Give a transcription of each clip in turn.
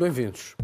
Bem-vindos.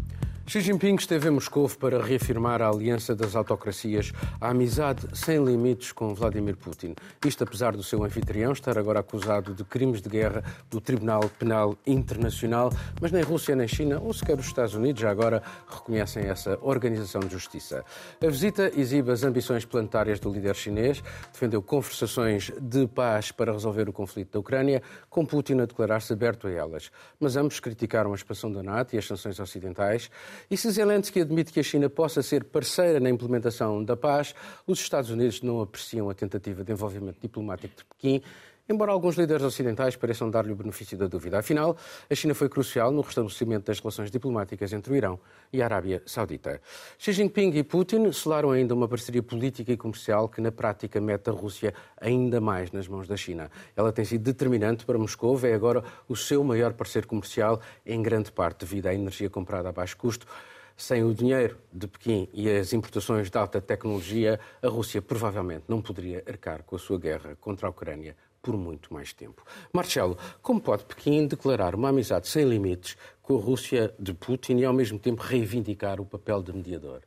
Xi Jinping esteve em Moscou para reafirmar a aliança das autocracias, a amizade sem limites com Vladimir Putin. Isto apesar do seu anfitrião estar agora acusado de crimes de guerra do Tribunal Penal Internacional, mas nem Rússia nem China, ou sequer os Estados Unidos, já agora reconhecem essa organização de justiça. A visita exibe as ambições planetárias do líder chinês, defendeu conversações de paz para resolver o conflito da Ucrânia, com Putin a declarar-se aberto a elas. Mas ambos criticaram a expansão da NATO e as sanções ocidentais. E se Zelensky admite que a China possa ser parceira na implementação da paz, os Estados Unidos não apreciam a tentativa de envolvimento diplomático de Pequim embora alguns líderes ocidentais pareçam dar-lhe o benefício da dúvida. Afinal, a China foi crucial no restabelecimento das relações diplomáticas entre o Irão e a Arábia Saudita. Xi Jinping e Putin selaram ainda uma parceria política e comercial que, na prática, mete a Rússia ainda mais nas mãos da China. Ela tem sido determinante para Moscou, é agora o seu maior parceiro comercial, em grande parte devido à energia comprada a baixo custo. Sem o dinheiro de Pequim e as importações de alta tecnologia, a Rússia provavelmente não poderia arcar com a sua guerra contra a Ucrânia por muito mais tempo. Marcelo, como pode Pequim declarar uma amizade sem limites com a Rússia de Putin e ao mesmo tempo reivindicar o papel de mediador?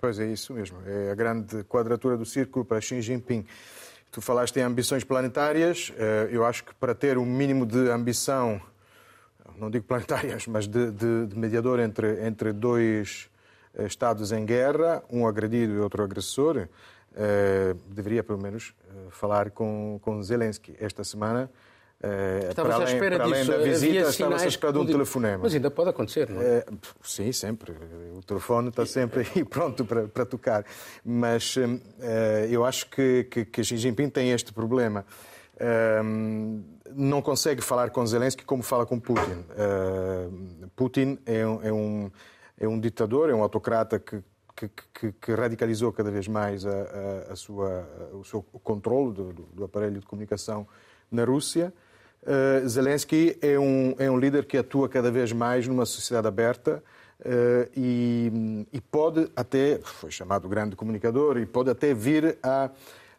Pois é isso mesmo. É a grande quadratura do círculo para Xi Jinping. Tu falaste em ambições planetárias. Eh, eu acho que para ter um mínimo de ambição, não digo planetárias, mas de, de, de mediador entre, entre dois eh, Estados em guerra, um agredido e outro agressor, deveria pelo menos falar com, com Zelensky esta semana. Uh, para além, à espera para além disso. da visita, estava à espera de um telefonema. Mas ainda pode acontecer, não é? Uh, sim, sempre. O telefone está sempre aí pronto para, para tocar. Mas uh, eu acho que, que, que Xi Jinping tem este problema. não consegue falar com Zelensky como fala com Putin. Putin é um, é, um, é um ditador, é um autocrata que que, que, que, radicalizou cada vez mais a, a, a sua, o seu controle do, do, aparelho de comunicação na Rússia. Uh, Zelensky é um, é um líder que atua cada vez mais numa sociedade aberta uh, e, e, pode até, foi chamado grande comunicador, e pode até vir a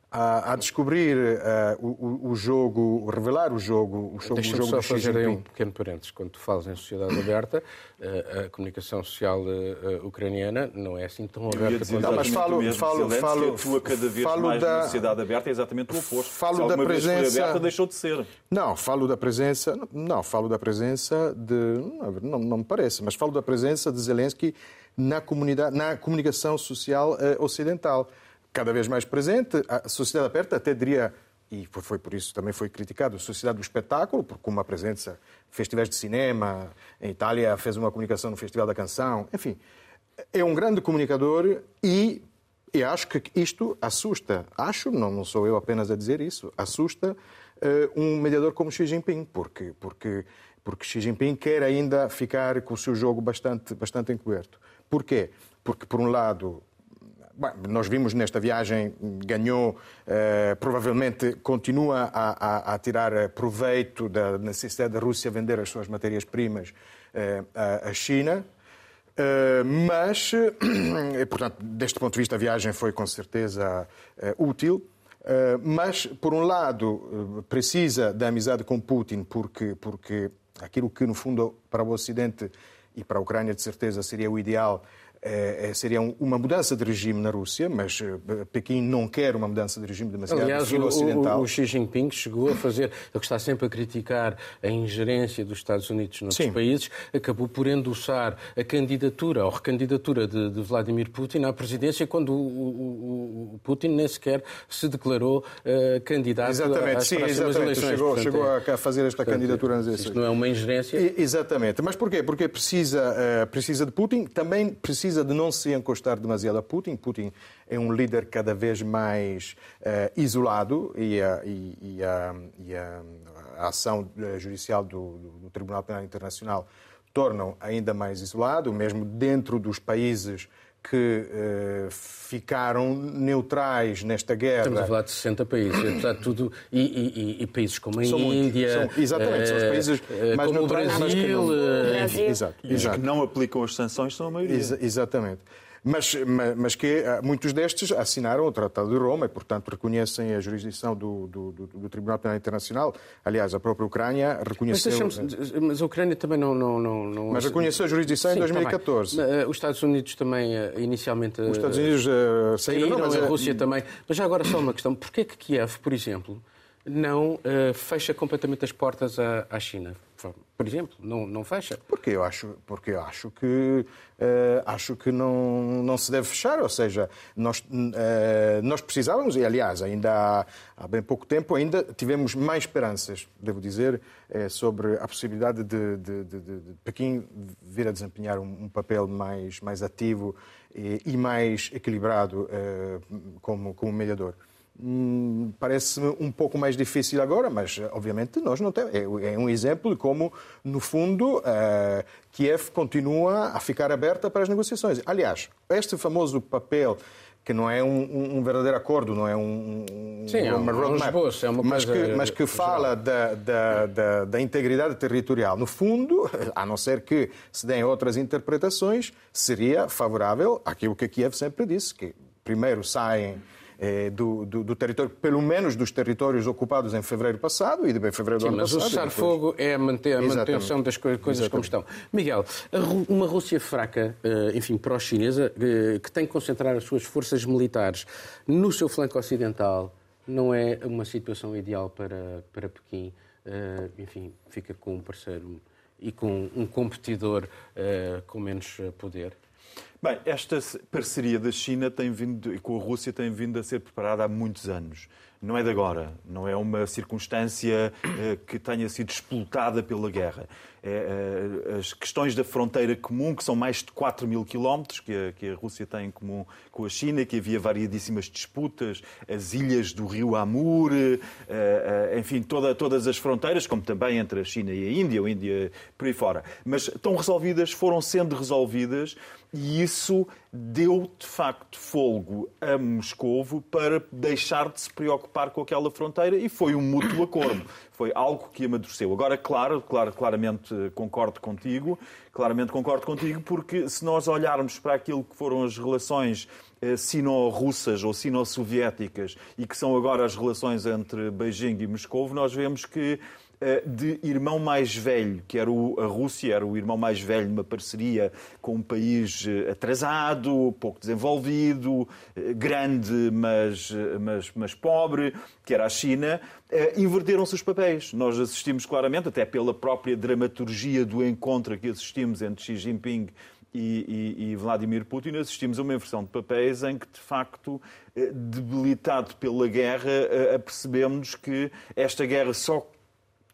a, a descobrir uh, o, o, jogo, revelar o jogo, o jogo, Deixa-me só fazer aí um pequeno parênteses. Quando tu falas em sociedade aberta, uh, a comunicação social uh, ucraniana não é assim tão aberta quanto não, mas falo, mesmo, falo, falo, atua cada vez falo mais da, na sociedade aberta é exatamente o oposto. Falo Se da presença, vez foi aberta, deixou de ser. Não, falo da presença, não, falo da presença de, não, não me parece, mas falo da presença de Zelensky na comunidade, na comunicação social ocidental cada vez mais presente. A sociedade aberta até diria, e foi por isso também foi criticado, a sociedade do espetáculo, com uma presença festivais de cinema, em Itália fez uma comunicação no Festival da Canção, enfim. É um grande comunicador e, e acho que isto assusta, acho, não, não sou eu apenas a dizer isso, assusta uh, um mediador como Xi Jinping, porque, porque, porque Xi Jinping quer ainda ficar com o seu jogo bastante, bastante encoberto. Porquê? Porque, por um lado, Bem, nós vimos nesta viagem, ganhou, eh, provavelmente continua a, a, a, tirar eh, proveito da necessidade da Rússia vender as suas matérias-primas eh, à China. Eh, mas, portanto, deste ponto de vista, a viagem foi com certeza eh, útil. Eh, mas, por um lado, precisa da amizade com Putin, porque, porque aquilo que, no fundo, para o Ocidente e para a Ucrânia, de certeza, seria o ideal é, é, seria uma mudança de regime na Rússia, mas eh, Pequim não quer uma mudança de regime demasiado Aliás, o, ocidental. O, o Xi Jinping chegou a fazer, ele que está sempre a criticar a ingerência dos Estados Unidos noutros Sim. países, acabou por endossar a candidatura ou recandidatura de, de Vladimir Putin à presidência quando o, o Putin nem sequer se declarou uh, candidato exatamente, às sim, exatamente. eleições. Chegou, portanto, chegou é, a fazer esta portanto, candidatura nas eleições. Isto não é uma ingerência? E, exatamente. Mas porquê? Porque precisa, uh, precisa de Putin, também precisa precisa de não se encostar demasiado a Putin. Putin é um líder cada vez mais uh, isolado e, a, e, e, a, e a, a, ação eh, judicial do, do Tribunal Penal Internacional tornam ainda mais isolado, mesmo dentro dos países que uh, ficaram neutrais nesta guerra. Estamos a falar de 60 países, apesar de tudo, e, e, e países como a são Índia. Muitos, são, exatamente, uh, são os países mais como neutrais, o Brasil. Mas que não, Brasil. Exato, exato. que não aplicam as sanções são a maioria. Ex exatamente. Mas, mas que ah, muitos destes assinaram o Tratado de Roma e, portanto, reconhecem a jurisdição do, do, do, Tribunal Penal Internacional. Aliás, a própria Ucrânia reconheceu... Mas, mas a Ucrânia também não... não, não, não... Mas reconheceu a jurisdição Sim, em 2014. Tá eh, Os Estados Unidos também, eh, inicialmente... Os Estados Unidos uh, saíram, saíram não, a Rússia também. Mas já agora só uma questão. Porquê que Kiev, por exemplo, não uh, fecha completamente as portas à, à China? Por exemplo, não, não fecha? Porque eu acho, porque eu acho que, uh, acho que não, não se deve fechar. Ou seja, nós, uh, nós precisávamos, e aliás, ainda há, há, bem pouco tempo, ainda tivemos mais esperanças, devo dizer, sobre a possibilidade de, de, de, de, Pequim vir a desempenhar um, um papel mais, mais ativo e, e mais equilibrado como, como mediador. Hum, parece-me um pouco mais difícil agora, mas obviamente nós não temos. É, é um exemplo de como, no fundo, uh, Kiev continua a ficar aberta para as negociações. Aliás, este famoso papel que não é um, um, verdadeiro acordo, não é um, Sim, é uma roadmap, um é uma mas, que, mas que fala da, da, da, da, integridade territorial. No fundo, a não ser que se deem outras interpretações, seria favorável àquilo que Kiev sempre disse, que primeiro saem eh, do, do, do, território, pelo menos dos territórios ocupados em fevereiro passado e de fevereiro Sim, do ano mas passado. Mas o cessar-fogo é manter, a manutenção das coisas Exatamente. como estão. Miguel, uma Rússia fraca, eh, enfim, pró-chinesa, eh, que tem que concentrar as suas forças militares no seu flanco ocidental, não é uma situação ideal para, para Pequim. Enfim, fica com um parceiro e com um competidor com menos poder. Bem, esta parceria da China tem vindo, com a Rússia tem vindo a ser preparada há muitos anos. Não é de agora, não é uma circunstância eh, que tenha sido explotada pela guerra. É, é, as questões da fronteira comum, que são mais de 4 mil quilómetros, que que a Rússia tem em comum com a China, que havia variedíssimas disputas, as ilhas do rio Amur, eh, enfim, toda, todas as fronteiras, como também entre a China e a Índia, a Índia por aí fora. Mas estão resolvidas, foram sendo resolvidas e isso deu, de facto, folgo a Moscovo para deixar de se preocupar com aquela fronteira e foi um mútuo acordo. Foi algo que amadureceu. Agora, claro, claro, claramente concordo contigo, claramente concordo contigo, porque se nós olharmos para aquilo que foram as relações eh, sino-russas ou sino-soviéticas e que são agora as relações entre Beijing e Moscou, nós vemos que de irmão mais velho, que era o, a Rússia, era o irmão mais velho numa parceria com um país eh, atrasado, pouco desenvolvido, eh, grande, mas, mas, mas pobre, que era a China, inverteram-se os papéis. Nós assistimos claramente, até pela própria dramaturgia do encontro que assistimos entre Xi Jinping e, e, e, Vladimir Putin, assistimos a uma inversão de papéis em que, de facto, debilitado pela guerra, apercebemos que esta guerra só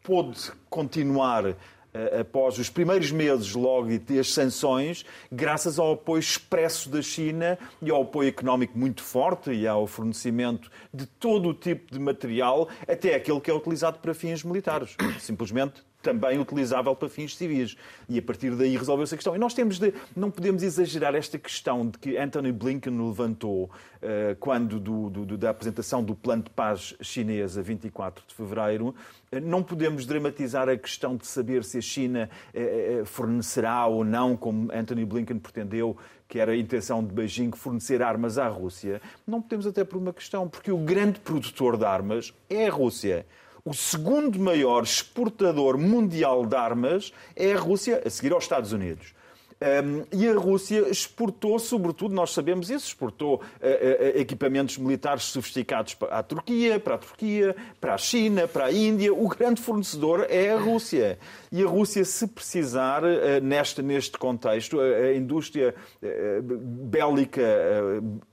pôde continuar eh, após os primeiros meses logo e as sanções, graças ao apoio expresso da China e ao apoio económico muito forte e ao fornecimento de todo o tipo de material, até aquele que é utilizado para fins militares. Simplesmente também utilizável para fins civis. E a partir daí resolveu-se a questão. E nós temos de, não podemos exagerar esta questão de que Anthony Blinken levantou uh, quando do, do, da apresentação do plano de paz chinês a 24 de fevereiro. Uh, não podemos dramatizar a questão de saber se a China uh, fornecerá ou não, como Anthony Blinken pretendeu, que era a intenção de Beijing fornecer armas à Rússia. Não podemos até por uma questão, porque o grande produtor de armas é a Rússia. O segundo maior exportador mundial de armas é a Rússia, a seguir aos Estados Unidos. E a Rússia exportou, sobretudo, nós sabemos isso, exportou uh, uh, equipamentos militares sofisticados a Turquia, para a Turquia, para a China, para a Índia. O grande fornecedor é a Rússia. E a Rússia, se precisar, neste, neste contexto, a indústria bélica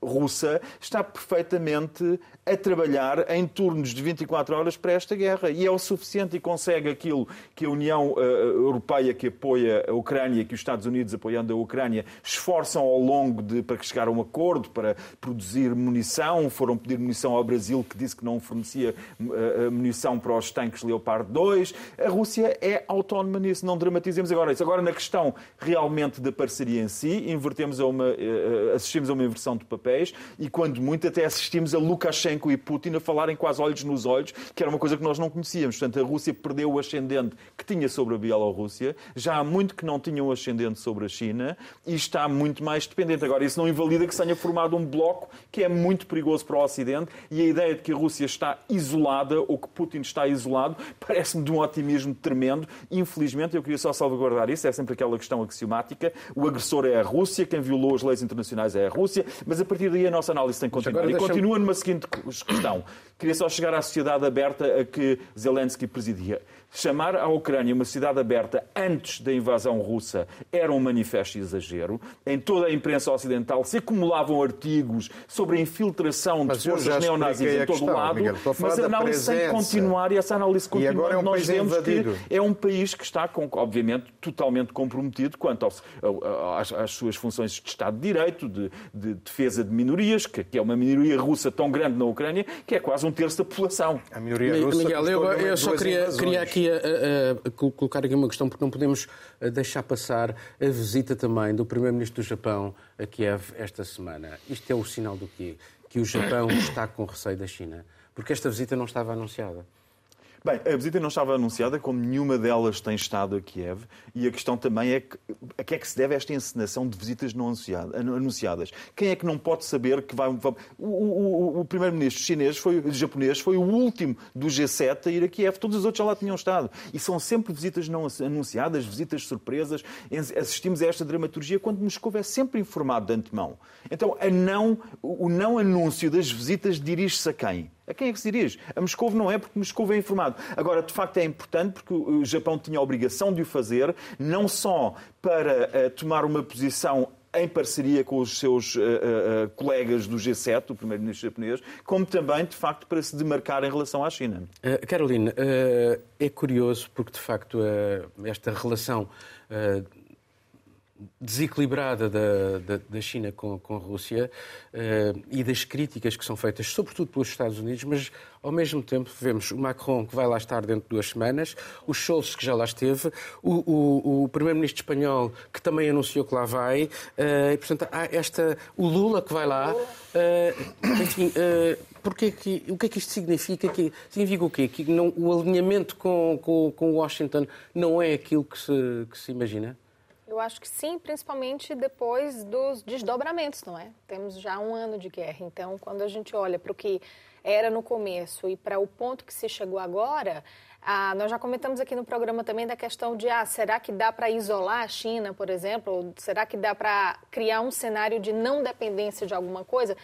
russa está perfeitamente a trabalhar em turnos de 24 horas para esta guerra. E é o suficiente e consegue aquilo que a União Europeia, que apoia a Ucrânia, que os Estados Unidos apoiando a Ucrânia, esforçam ao longo de para chegar a um acordo para produzir munição. Foram pedir munição ao Brasil, que disse que não fornecia uh, munição para os tanques Leopard 2. A Rússia é autónoma nisso, não dramatizemos agora isso. Agora, na questão realmente da parceria em si, invertemos a uma, uh, assistimos a uma inversão de papéis e, quando muito, até assistimos a Lukashenko e Putin a falarem quase olhos nos olhos, que era uma coisa que nós não conhecíamos. Portanto, a Rússia perdeu o ascendente que tinha sobre a Bielorrússia. Já há muito que não tinha um ascendente sobre sobre a China e está muito mais dependente. Agora, isso não invalida que se tenha formado um bloco que é muito perigoso para o Ocidente e a ideia de que a Rússia está isolada ou que Putin está isolado parece-me de um otimismo tremendo. Infelizmente, eu queria só salvaguardar isso, é sempre aquela questão axiomática. O agressor é a Rússia, quem violou as leis internacionais é a Rússia, mas a partir daí a nossa análise tem que continuar. E continua numa seguinte questão. Queria só chegar à sociedade aberta a que Zelensky presidia. Chamar a Ucrânia uma cidade aberta antes da invasão russa era um manifesto exagero. Em toda a imprensa ocidental se acumulavam artigos sobre a infiltração mas de forças neonazis em todo o lado. Miguel, mas a análise tem que continuar e essa análise continua. E agora é um Nós vemos invadido. que é um país que está, obviamente, totalmente comprometido quanto às, às, suas funções de Estado de Direito, de, de defesa de minorias, que, que, é uma minoria russa tão grande na Ucrânia, que é quase um terço da população. A minoria russa Miguel, eu, eu só queria, queria aqui aqui a, a, colocar aqui uma questão, porque não podemos deixar passar a visita também do Primeiro-Ministro do Japão a Kiev esta semana. Isto é o sinal do quê? Que o Japão está com receio da China. Porque esta visita não estava anunciada. Bem, a visita não estava anunciada, como nenhuma delas tem estado a Kiev, e a questão também é que, a que é que se deve esta encenação de visitas não anunciadas? Quem é que não pode saber que vai... O, o, o primeiro-ministro chinês, foi, japonês, foi o último do G7 a ir a Kiev, todos os outros já lá tinham estado. E são sempre visitas não anunciadas, visitas surpresas, assistimos a esta dramaturgia quando Moscou é sempre informado de antemão. Então, não, o não anúncio das visitas dirige-se a quem? A quem é que se dirige? A Moscou não é, porque Moscou é informado. Agora, de facto, é importante porque o Japão tinha a obrigação de o fazer, não só para uh, tomar uma posição em parceria com os seus uh, uh, colegas do G7, o primeiro-ministro japonês, como também, de facto, para se demarcar em relação à China. Uh, Caroline, é curioso porque, de facto, esta relação desequilibrada da, da, da, China com, com a Rússia uh, e das críticas que são feitas, sobretudo pelos Estados Unidos, mas ao mesmo tempo vemos o Macron que vai lá estar dentro de duas semanas, o Scholz que já lá esteve, o, o, o primeiro-ministro espanhol que também anunciou que lá vai, uh, e portanto há esta, o Lula que vai lá, uh, enfim, porque que, o que é que isto significa? Que, significa o quê? Que não, o alinhamento com, com, com Washington não é aquilo que se, que se imagina? Eu acho que sim, principalmente depois dos desdobramentos, não é? Temos já um ano de guerra, então quando a gente olha para o que era no começo e para o ponto que se chegou agora, ah, nós já comentamos aqui no programa também da questão de, ah, será que dá para isolar a China, por exemplo? Ou será que dá para criar um cenário de não dependência de alguma coisa?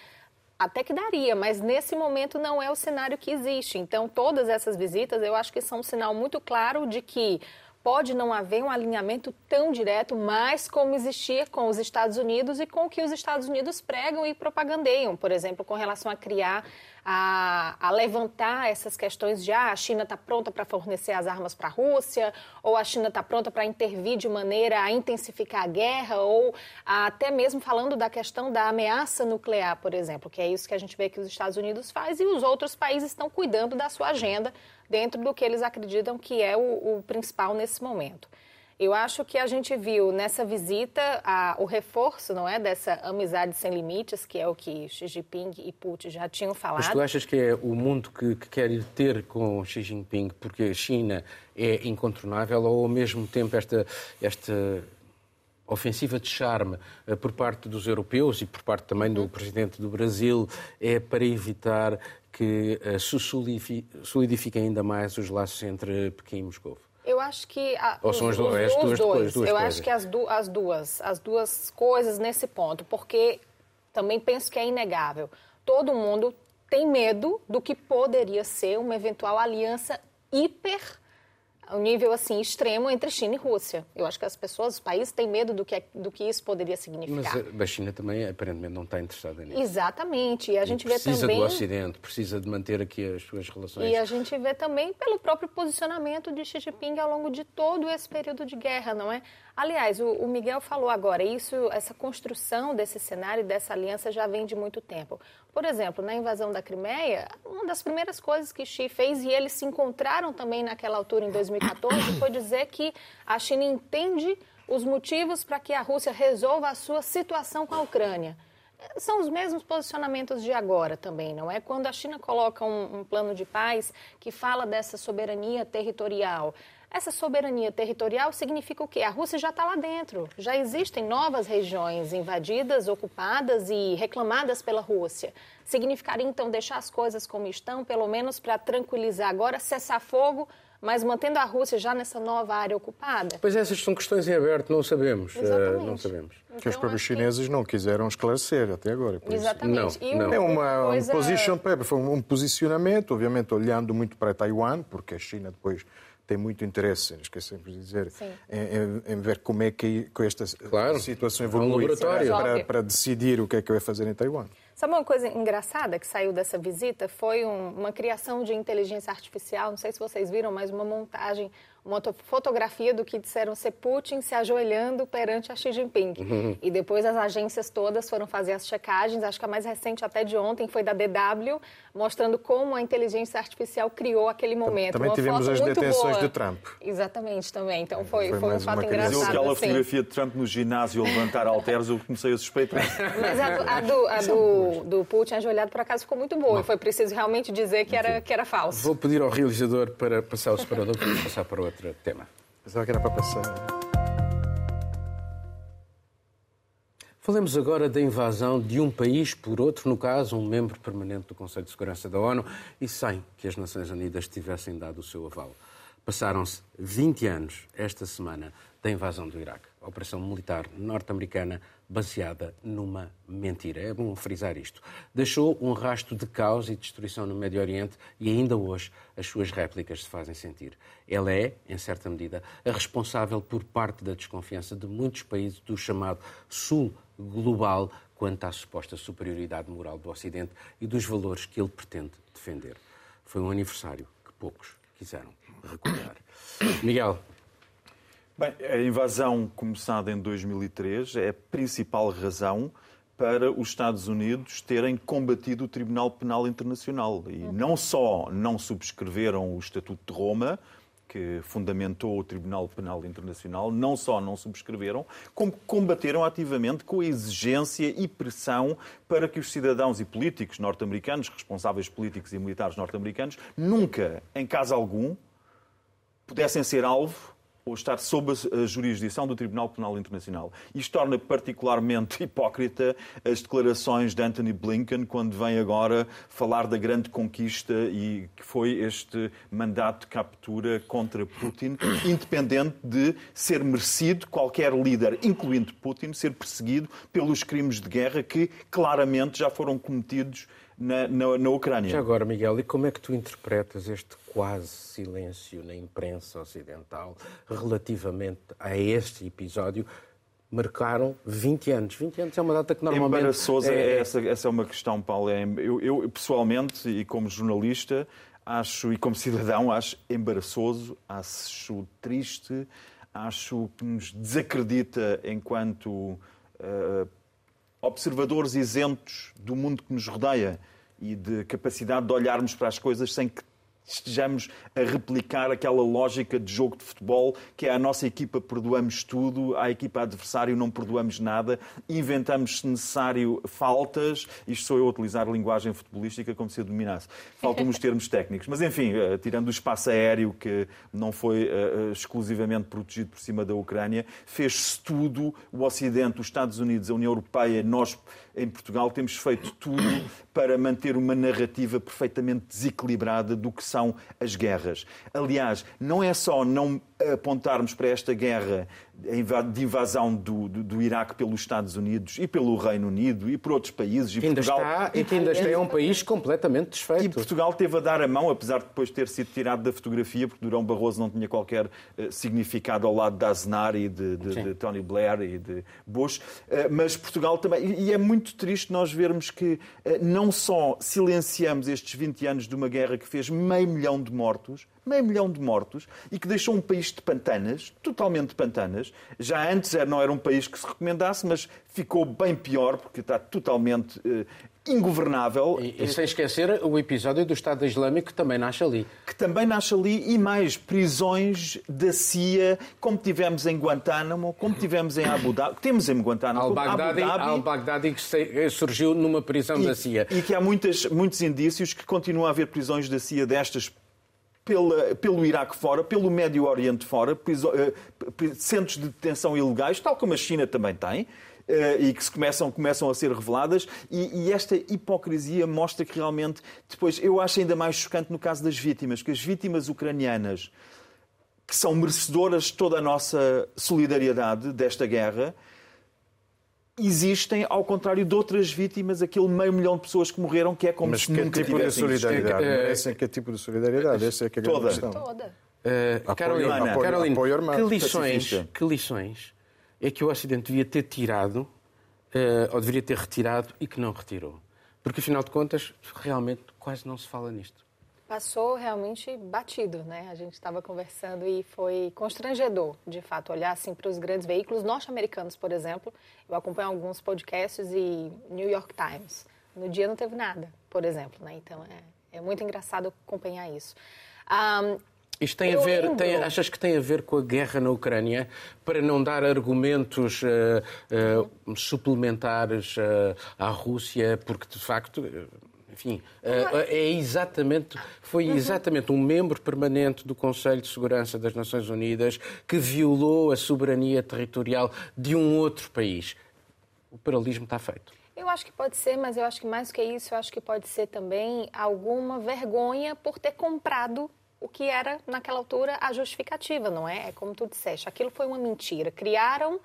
Até que daria, mas nesse momento não é o cenário que existe. Então, todas essas visitas eu acho que são um sinal muito claro de que pode não haver um alinhamento tão direto, mas como existia com os Estados Unidos e com o que os Estados Unidos pregam e propagandeiam, por exemplo, com relação a criar, a, a levantar essas questões de ah, a China está pronta para fornecer as armas para a Rússia, ou a China está pronta para intervir de maneira a intensificar a guerra, ou até mesmo falando da questão da ameaça nuclear, por exemplo, que é isso que a gente vê que os Estados Unidos faz e os outros países estão cuidando da sua agenda dentro do que eles acreditam que é o, o principal nesse momento. Eu acho que a gente viu nessa visita a, o reforço, não é, dessa amizade sem limites, que é o que Xi Jinping e Putin já tinham falado. Mas tu achas que é o mundo que, que quer ir ter com Xi Jinping, porque a China é incontornável, ou ao mesmo tempo esta, esta ofensiva de charme eh, por parte dos europeus e por parte também do uhum. presidente do Brasil é para evitar que uh, ainda mais os laços entre Pequim e Moscou? Eu acho que. A, Ou são os, as duas, os duas, dois. duas Eu coisas. acho que as, du, as duas. As duas coisas nesse ponto. Porque também penso que é inegável. Todo mundo tem medo do que poderia ser uma eventual aliança hiper um nível assim extremo entre China e Rússia. Eu acho que as pessoas, os países têm medo do que, é, do que isso poderia significar. Mas a China também aparentemente não está interessada nisso. Exatamente. E a gente precisa vê também precisa do Ocidente, precisa de manter aqui as suas relações. E a gente vê também pelo próprio posicionamento de Xi Jinping ao longo de todo esse período de guerra, não é? Aliás, o, o Miguel falou agora, isso, essa construção desse cenário, dessa aliança já vem de muito tempo. Por exemplo, na invasão da Crimeia, uma das primeiras coisas que Xi fez, e eles se encontraram também naquela altura, em 2014, foi dizer que a China entende os motivos para que a Rússia resolva a sua situação com a Ucrânia são os mesmos posicionamentos de agora também, não é? Quando a China coloca um, um, plano de paz que fala dessa soberania territorial, Essa soberania territorial significa o quê? A Rússia já está lá dentro. Já existem novas regiões invadidas, ocupadas e reclamadas pela Rússia. Significaria, então, deixar as coisas como estão, pelo menos para tranquilizar agora, cessar fogo, mas mantendo a Rússia já nessa nova área ocupada? Pois essas são questões em aberto, não sabemos. Uh, Exatamente. não sabemos. Então, que os próprios que- chineses não quiseram esclarecer até agora. por isso. Exatamente. Não, não. É uma, coisa- um position paper, foi um posicionamento, obviamente olhando muito para Taiwan, porque a China depois tem muito interesse, esquecemos de dizer, em, em- em ver como é que, que esta Claro. situação É um evolui laboratório. para, para decidir o que é que vai fazer em Taiwan. Sabe uma coisa engraçada que saiu dessa visita? Foi um- uma criação de inteligência artificial. Não sei se vocês viram, mas uma montagem, uma to- fotografia do que disseram ser Putin se ajoelhando perante a Xi Jinping. Uhum. E depois as agências todas foram fazer as checagens. Acho que a mais recente, até de ontem, foi da DW, mostrando como a inteligência artificial criou aquele momento. também Uma tivemos foto as muito detenções boa. de Trump. Exatamente, também. Então foi, Foi foi, um fato uma coisa. Mas eu, engraçado. aquela sim. fotografia de Trump no ginásio levantar halteres, eu comecei a suspeitar. Mas a, do- a do, a do, do Putin ajoelhado, por acaso, ficou muito boa. E foi preciso realmente dizer que era, que era falso. Vou pedir ao realizador para passar o separador para passar para outro tema. Pensava que era para passar. Falemos agora da invasão de um país por outro, no caso, um membro permanente do Conselho de Segurança da ONU, e sem que as Nações Unidas tivessem dado o seu aval. Passaram-se 20 anos esta semana da invasão do Iraque. A operação militar norte-americana baseada numa mentira. É bom frisar isto. Deixou um rastro de caos e destruição no Médio Oriente e ainda hoje as suas réplicas se fazem sentir. Ela é, em certa medida, a responsável por parte da desconfiança de muitos países do chamado Sul global quanto à suposta superioridade moral do Ocidente e dos valores que ele pretende defender. Foi um aniversário que poucos quiseram recordar. Miguel, Bem, a invasão começada em 2003 é a principal razão para os Estados Unidos terem combatido o Tribunal Penal Internacional. E não só não subscreveram o Estatuto de Roma, que fundamentou o Tribunal Penal Internacional, não só não subscreveram, como combateram ativamente com a exigência e pressão para que os cidadãos e políticos norte-americanos, responsáveis políticos e militares norte-americanos, nunca, em caso algum, pudessem ser alvo ou estar sob a jurisdição do Tribunal Penal Internacional. Isto torna particularmente hipócrita as declarações de Anthony Blinken quando vem agora falar da grande conquista e que foi este mandato de captura contra Putin, independente de ser merecido qualquer líder, incluindo Putin, ser perseguido pelos crimes de guerra que claramente já foram cometidos na, na, na Ucrânia. já agora, Miguel, e como é que tu interpretas este quase silêncio na imprensa ocidental relativamente a este episódio? Marcaram 20 anos. 20 anos é uma data que normalmente. Embaraçosa, é- essa, essa é uma questão, Paulo. É- Eu, eu, pessoalmente, e como jornalista, acho, e como cidadão, acho embaraçoso, acho triste, acho que nos desacredita enquanto eh, observadores isentos do mundo que nos rodeia e de capacidade de olharmos para as coisas sem que estejamos a replicar aquela lógica de jogo de futebol que é a nossa equipa perdoamos tudo, à equipa adversário não perdoamos nada, inventamos se necessário faltas, isto sou eu a utilizar linguagem futebolística como se eu dominasse. Faltam os termos técnicos, mas enfim, eh, tirando o espaço aéreo que não foi eh, eh, exclusivamente protegido por cima da Ucrânia, fez-se tudo, o Ocidente, os Estados Unidos, a União Europeia, nós em Portugal temos feito tudo para manter uma narrativa perfeitamente desequilibrada do que são as guerras. Aliás, não é só não apontarmos para esta guerra de invasão do, do, do Iraque pelos Estados Unidos e pelo Reino Unido e por outros países. E ainda Portugal, está, e que ainda está é um país completamente e desfeito. Portugal teve a dar a mão, apesar de depois ter sido tirado da fotografia, porque Durão Barroso não tinha qualquer eh, significado ao lado de Aznar e de, de- de Tony Blair e de Bush. Eh, mas Portugal também. E e é muito triste nós vermos que eh, não só silenciamos estes 20 anos de uma guerra que fez meio milhão de mortos, meio milhão de mortos, e que deixou um país de pantanas, totalmente de pantanas. Já antes não era um país que se recomendasse, mas ficou bem pior, porque está totalmente eh, ingovernável. E, e sem esquecer o episódio do Estado Islâmico que também nasce ali. que também nasce ali, e mais prisões da CIA, como tivemos em Guantánamo, como tivemos em Abu Dhabi, temos em Guantánamo, Al-Baghdadi, Al-Baghdadi que se- surgiu numa prisão da CIA. e, e que há muitas, muitos indícios que continua a haver prisões da CIA destas pela, pelo Iraque fora, pelo Médio Oriente fora, eh, centros de detenção ilegais, tal como a China também tem, eh, e que se começam, começam a ser reveladas, e, e esta hipocrisia mostra que realmente, depois, eu acho ainda mais chocante no caso das vítimas, que as vítimas ucranianas, que são merecedoras de toda a nossa solidariedade desta guerra, existem ao contrário de outras vítimas, aquele meio milhão de pessoas que morreram, que é como Mas se que nunca tipo de solidariedade? É que, é- Merecem que tipo de solidariedade? Essa é que é a grande Toda. questão. Toda. Uh, Carolina, apoio- Carolina, apoio armado. que lições, que lições é que o Ocidente devia ter tirado, uh, ou deveria ter retirado, e que não retirou? Porque, afinal de contas, realmente quase não se fala nisto. Passou realmente batido, né? A gente estava conversando e foi constrangedor, de fato, olhar assim para os grandes veículos norte-americanos, por exemplo. Eu acompanho alguns podcasts e New York Times. No dia não teve nada, por exemplo, né? Então é, é muito engraçado acompanhar isso. Ah, Isto tem a Eu ver, lembro. tem- achas que tem a ver com a guerra na Ucrânia para não dar argumentos uh, uh, suplementares uh, à Rússia, porque de facto, enfim, uh, é exatamente, foi exatamente um membro permanente do Conselho de Segurança das Nações Unidas que violou a soberania territorial de um outro país. O paralelismo está feito. Eu acho que pode ser, mas eu acho que mais do que isso, eu acho que pode ser também alguma vergonha por ter comprado o que era, naquela altura, a justificativa, não é? É como tu disseste, aquilo foi uma mentira. Criaram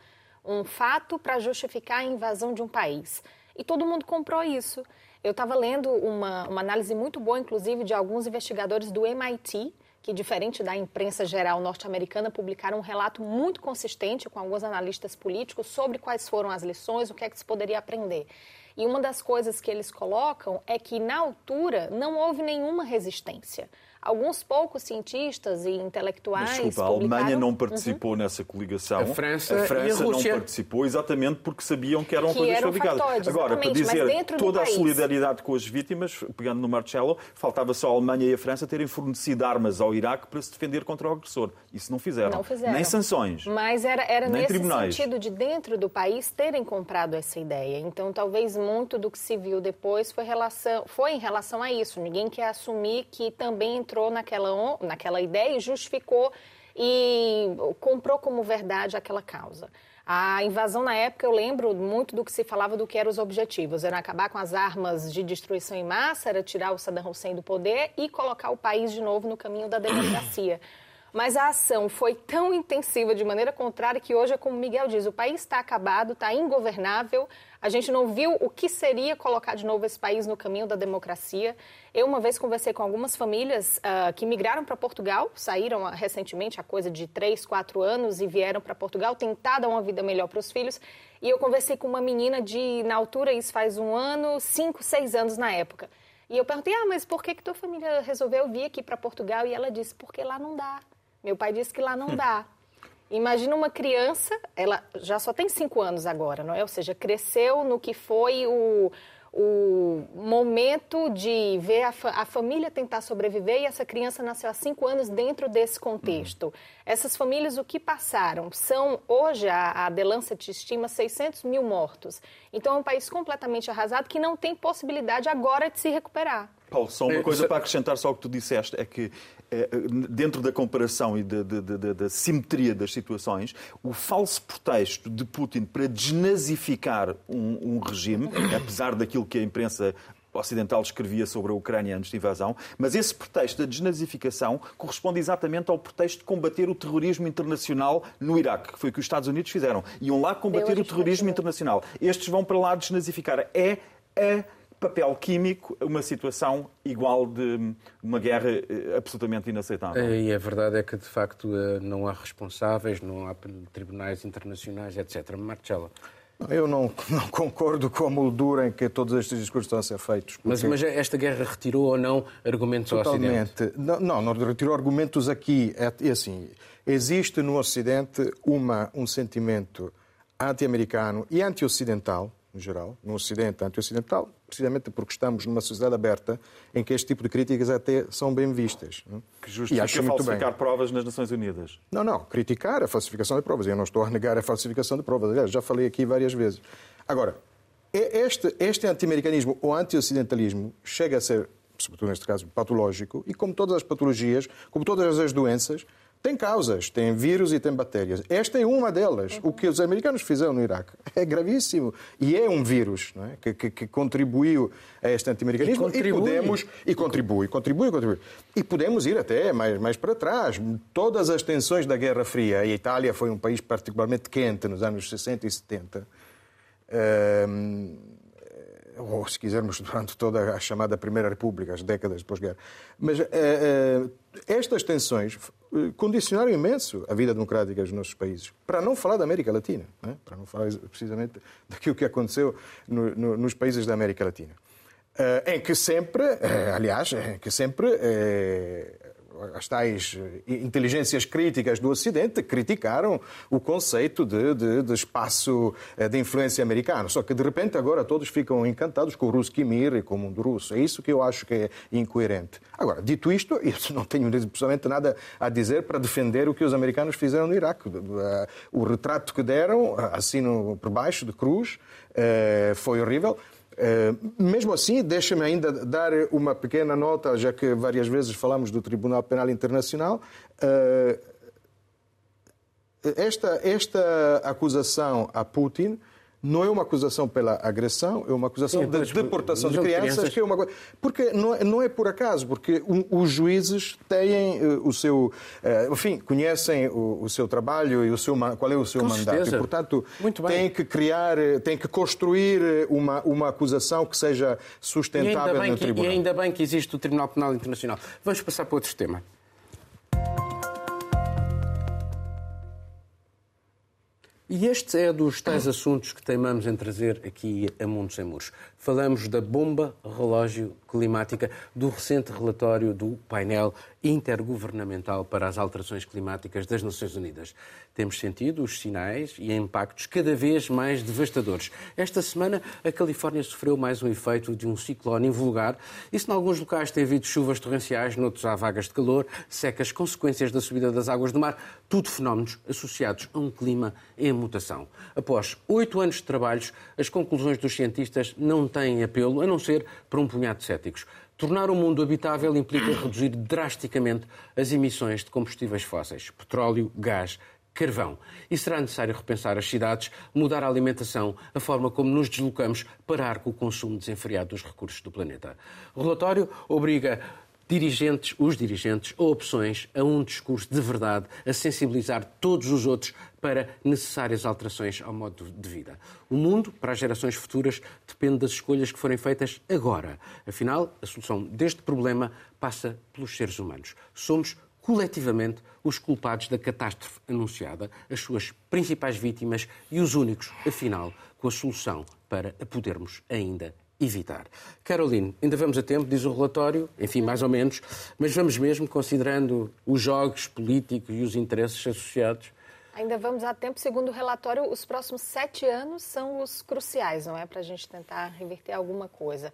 um fato para justificar a invasão de um país. E todo mundo comprou isso. Eu estava lendo uma, uma análise muito boa, inclusive, de alguns investigadores do MIT, que, diferente da imprensa geral norte-americana, publicaram um relato muito consistente com alguns analistas políticos sobre quais foram as lições, o que é que se poderia aprender. E uma das coisas que eles colocam é que, na altura, não houve nenhuma resistência. Alguns poucos cientistas e intelectuais. Mas desculpa, a Alemanha publicaram- não participou nessa coligação. A França e a não Rússia. participou exatamente porque sabiam que eram Que coisas era um fabricadas. factoide, Agora, para dizer toda a país. solidariedade com as vítimas, pegando no Marcelo, faltava só a Alemanha e a França terem fornecido armas ao Iraque para se defender contra o agressor. Isso não fizeram. Não fizeram. Nem sanções. Mas era, era Nem nesse tribunais. sentido de dentro do país terem comprado essa ideia. Então, talvez muito do que se viu depois foi, relação, foi em relação a isso. Ninguém quer assumir que também entrou naquela, naquela ideia e justificou e comprou como verdade aquela causa. A invasão na época, eu lembro muito do que se falava do que eram os objetivos. Era acabar com as armas de destruição em massa, era tirar o Saddam Hussein do poder e colocar o país de novo no caminho da democracia. Mas a ação foi tão intensiva de maneira contrária que hoje é como Miguel diz, o país está acabado, está ingovernável, a gente não viu o que seria colocar de novo esse país no caminho da democracia. Eu uma vez conversei com algumas famílias ah, que migraram para Portugal, saíram ah, recentemente, há coisa de três, quatro anos, e vieram para Portugal tentar dar uma vida melhor para os filhos. E eu conversei com uma menina de, na altura, isso faz um ano, cinco, seis anos na época. E eu perguntei, ah, mas por que, que tua família resolveu vir aqui para Portugal? E ela disse, porque lá não dá. Meu pai disse que lá não dá. Imagina uma criança, ela já só tem cinco anos agora, não é? Ou seja, cresceu no que foi o, o momento de ver a, fa a família tentar sobreviver e essa criança nasceu há cinco anos dentro desse contexto. Essas famílias, o que passaram? São, hoje, a, a Delancet estima 600 mil mortos. Então, é um país completamente arrasado que não tem possibilidade agora de se recuperar. Paulo, só uma É, coisa isso- para acrescentar só ao que tu disseste, é que dentro da comparação e da, da- da- da simetria das situações, o falso pretexto de Putin para desnazificar um, um regime, apesar daquilo que a imprensa ocidental escrevia sobre a Ucrânia antes da invasão, mas esse pretexto da desnazificação corresponde exatamente ao pretexto de combater o terrorismo internacional no Iraque, que foi o que os Estados Unidos fizeram. Iam lá combater o terrorismo internacional. Estes vão para lá desnazificar. É a papel químico uma situação igual de uma guerra eh, absolutamente inaceitável. E a verdade é que, de facto, eh, não há responsáveis, não há tribunais internacionais, etc. Marcelo, Eu não, não concordo com a moldura em que todos estes discursos estão a ser feitos. mas, porque- mas esta guerra retirou ou não argumentos ao Ocidente? Totalmente. Não, não, não retirou argumentos aqui. É, é assim, existe no Ocidente uma, um sentimento anti-americano e anti-ocidental, em geral, no Ocidente anti-ocidental, precisamente porque estamos numa sociedade aberta em que este tipo de críticas até são bem vistas. não? Que e justifica acho muito bem. falsificar provas nas Nações Unidas. Não, não. Criticar a falsificação de provas. Eu não estou a negar a falsificação de provas. Aliás, já falei aqui várias vezes. Agora, e- este, este anti-americanismo ou anti-ocidentalismo chega a ser sobretudo neste caso patológico, e como todas as patologias, como todas as doenças, tem causas, tem vírus e tem bactérias. Esta é uma delas. O que os americanos fizeram no Iraque é gravíssimo. E é um vírus é? Que, que, que, contribuiu a este anti-americanismo. E, e, podemos. E contribui, contribui, contribui. E podemos ir até mais, mais para trás. Todas as tensões da Guerra Fria. A Itália foi um país particularmente quente nos anos 60 e 70. Um, ou se quisermos, durante toda a chamada Primeira República, as décadas de pós-guerra. Mas uh, uh, estas tensões eh, condicionaram imenso a vida democrática dos nossos países. Para não falar da América Latina, né? para não falar precisamente daquilo que aconteceu no, no, nos países da América Latina. Uh, em que sempre, aliás, em que sempre as tais eh, inteligências críticas do Ocidente criticaram o conceito de, de, de, espaço eh, de influência americano. Só que, de repente, agora todos ficam encantados com o Ruski Mir e com o mundo russo. É isso que eu acho que é incoerente. Agora, dito isto, eu não tenho pessoalmente nada a dizer para defender o que os americanos fizeram no Iraque. Eh, o retrato que deram, assino por baixo, de cruz, foi horrível. Eh, mesmo assim, deixa-me ainda dar uma pequena nota, já que várias vezes falamos do Tribunal Penal Internacional. Eh, esta, esta acusação a Putin não é uma acusação pela agressão, é uma acusação Sim, de deportação de crianças, crianças, que é uma Porque não é, não é por acaso, porque os juízes têm uh, o seu. Uh, enfim, conhecem o, o, seu trabalho e o seu, qual é o seu Com mandato. Certeza. E, portanto, têm que criar, têm que construir uma, uma acusação que seja sustentável no que, tribunal. E ainda bem que existe o Tribunal Penal Internacional. Vamos passar para outro tema. E este é dos tais assuntos que teimamos em trazer aqui a Mundo Sem Muros. Falamos da bomba relógio climática, do recente relatório do painel intergovernamental para as alterações climáticas das Nações Unidas. Temos sentido os sinais e impactos cada vez mais devastadores. Esta semana, a Califórnia sofreu mais um efeito de um ciclone invulgar e se em alguns locais tem havido chuvas torrenciais, noutros há vagas de calor, secas, consequências da subida das águas do mar, tudo fenómenos associados a um clima em mutação. Após oito anos de trabalhos, as conclusões dos cientistas não têm apelo, a não ser para um punhado de céticos. Tornar o mundo habitável implica reduzir drasticamente as emissões de combustíveis fósseis, petróleo, gás, carvão. E será necessário repensar as cidades, mudar a alimentação, a forma como nos deslocamos, parar com o consumo desenfreado dos recursos do planeta. O relatório obriga dirigentes, os dirigentes, a opções, a um discurso de verdade, a sensibilizar todos os outros para necessárias alterações ao modo de vida. O mundo, para as gerações futuras, depende das escolhas que forem feitas agora. Afinal, a solução deste problema passa pelos seres humanos. Somos coletivamente os culpados da catástrofe anunciada, as suas principais vítimas e os únicos, afinal, com a solução para a podermos ainda evitar. Caroline, ainda vamos a tempo, diz o relatório, enfim, mais ou menos, mas vamos mesmo, considerando os jogos políticos e os interesses associados? Ainda vamos a tempo, segundo o relatório, os próximos sete anos são os cruciais, não é? Para a gente tentar reverter alguma coisa.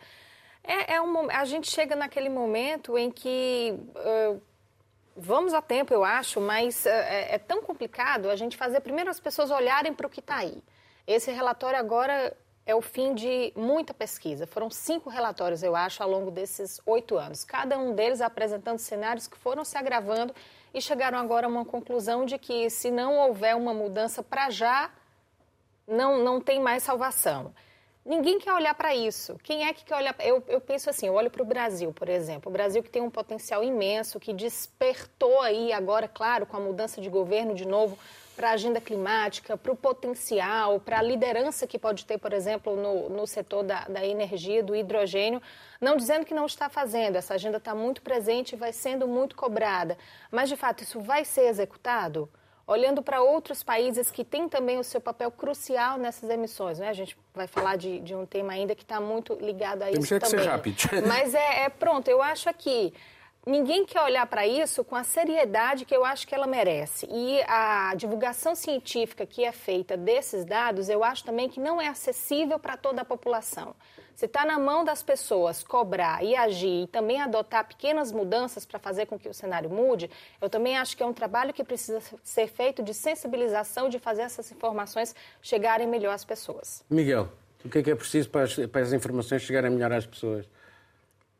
É, é um, a gente chega naquele momento em que uh, vamos a tempo, eu acho, mas é, é tão complicado a gente fazer primeiro as pessoas olharem para o que está aí. Esse relatório agora é o fim de muita pesquisa. Foram cinco relatórios, eu acho, ao longo desses oito anos. Cada um deles apresentando cenários que foram se agravando e chegaram agora a uma conclusão de que, se não houver uma mudança para já, não, não tem mais salvação. Ninguém quer olhar para isso. Quem é que quer olhar? Eu, eu penso assim, eu olho para o Brasil, por exemplo. O Brasil que tem um potencial imenso, que despertou aí agora, claro, com a mudança de governo de novo, para a agenda climática, para o potencial, para a liderança que pode ter, por exemplo, no, no setor da, da energia, do hidrogênio, não dizendo que não está fazendo, essa agenda está muito presente e vai sendo muito cobrada, mas de fato isso vai ser executado? Olhando para outros países que têm também o seu papel crucial nessas emissões, né? A gente vai falar de, de um tema ainda que está muito ligado a isso também. que ser rápido. Mas é, é pronto, eu acho aqui ninguém quer olhar para isso com a seriedade que eu acho que ela merece. E a divulgação científica que é feita desses dados, eu acho também que não é acessível para toda a população. Se está na mão das pessoas cobrar e agir e também adotar pequenas mudanças para fazer com que o cenário mude, eu também acho que é um trabalho que precisa ser feito de sensibilização, de fazer essas informações chegarem melhor às pessoas. Miguel, o que é que é preciso para as, para as informações chegarem melhor às pessoas?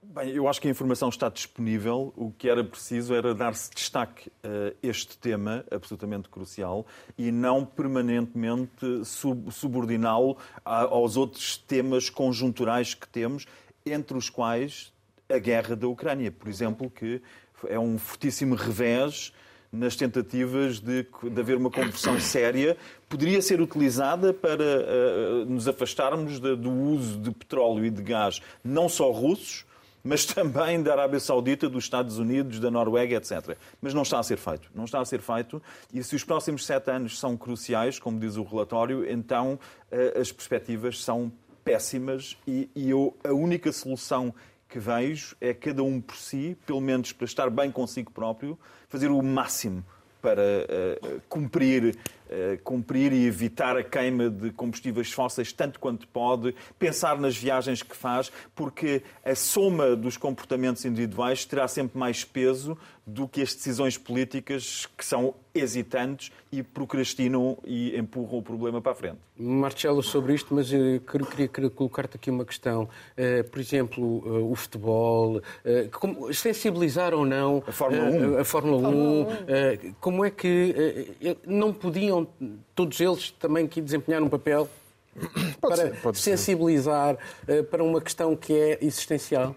Bem, eu acho que a informação está disponível. O que era preciso era dar-se destaque a este tema absolutamente crucial e não permanentemente subordiná-lo aos outros temas conjunturais que temos, entre os quais a guerra da Ucrânia, por exemplo, que é um fortíssimo revés nas tentativas de, de haver uma conversão séria, poderia ser utilizada para uh, nos afastarmos de, do uso de petróleo e de gás, não só russos, mas também da Arábia Saudita, dos Estados Unidos, da Noruega, etc. Mas não está a ser feito. Não está a ser feito. E se os próximos sete anos são cruciais, como diz o relatório, então uh, as perspectivas são péssimas e, e eu, a única solução que vejo é cada um por si, pelo menos para estar bem consigo próprio, fazer o máximo para uh, cumprir, uh, cumprir e evitar a queima de combustíveis fósseis tanto quanto pode, pensar nas viagens que faz, porque a soma dos comportamentos individuais terá sempre mais peso do que as decisões políticas que são hesitantes e procrastinam e empurram o problema para a frente. Marcelo, sobre isto, mas eu queria, queria colocar-te aqui uma questão. Uh, por exemplo, uh, o futebol, uh, como, sensibilizar ou não a Fórmula 1, a Fórmula 1 como é que não podiam todos eles também que desempenhar um papel para ser, sensibilizar para uma questão que é existencial?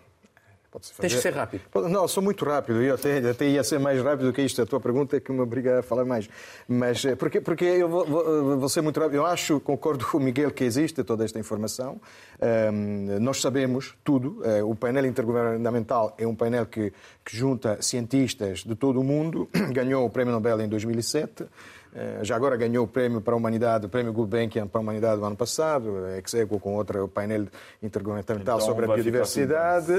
Tens que ser rápido. Não, sou muito rápido. Eu até, até ia ser mais rápido do que isto. A tua pergunta é que me obriga a falar mais. Mas eh, porque, porque eu vou, vou, vou, ser muito rápido. Eu acho, concordo com o Miguel, que existe toda esta informação. Um, nós sabemos tudo. Uh, o painel intergovernamental é um painel que, que junta cientistas de todo o mundo. Ganhou o Prémio Nobel em 2007. Eh, já agora ganhou o prémio para a humanidade, o prémio Gulbenkian para a humanidade do ano passado, ex equo com outro painel intergovernamental então, sobre a biodiversidade.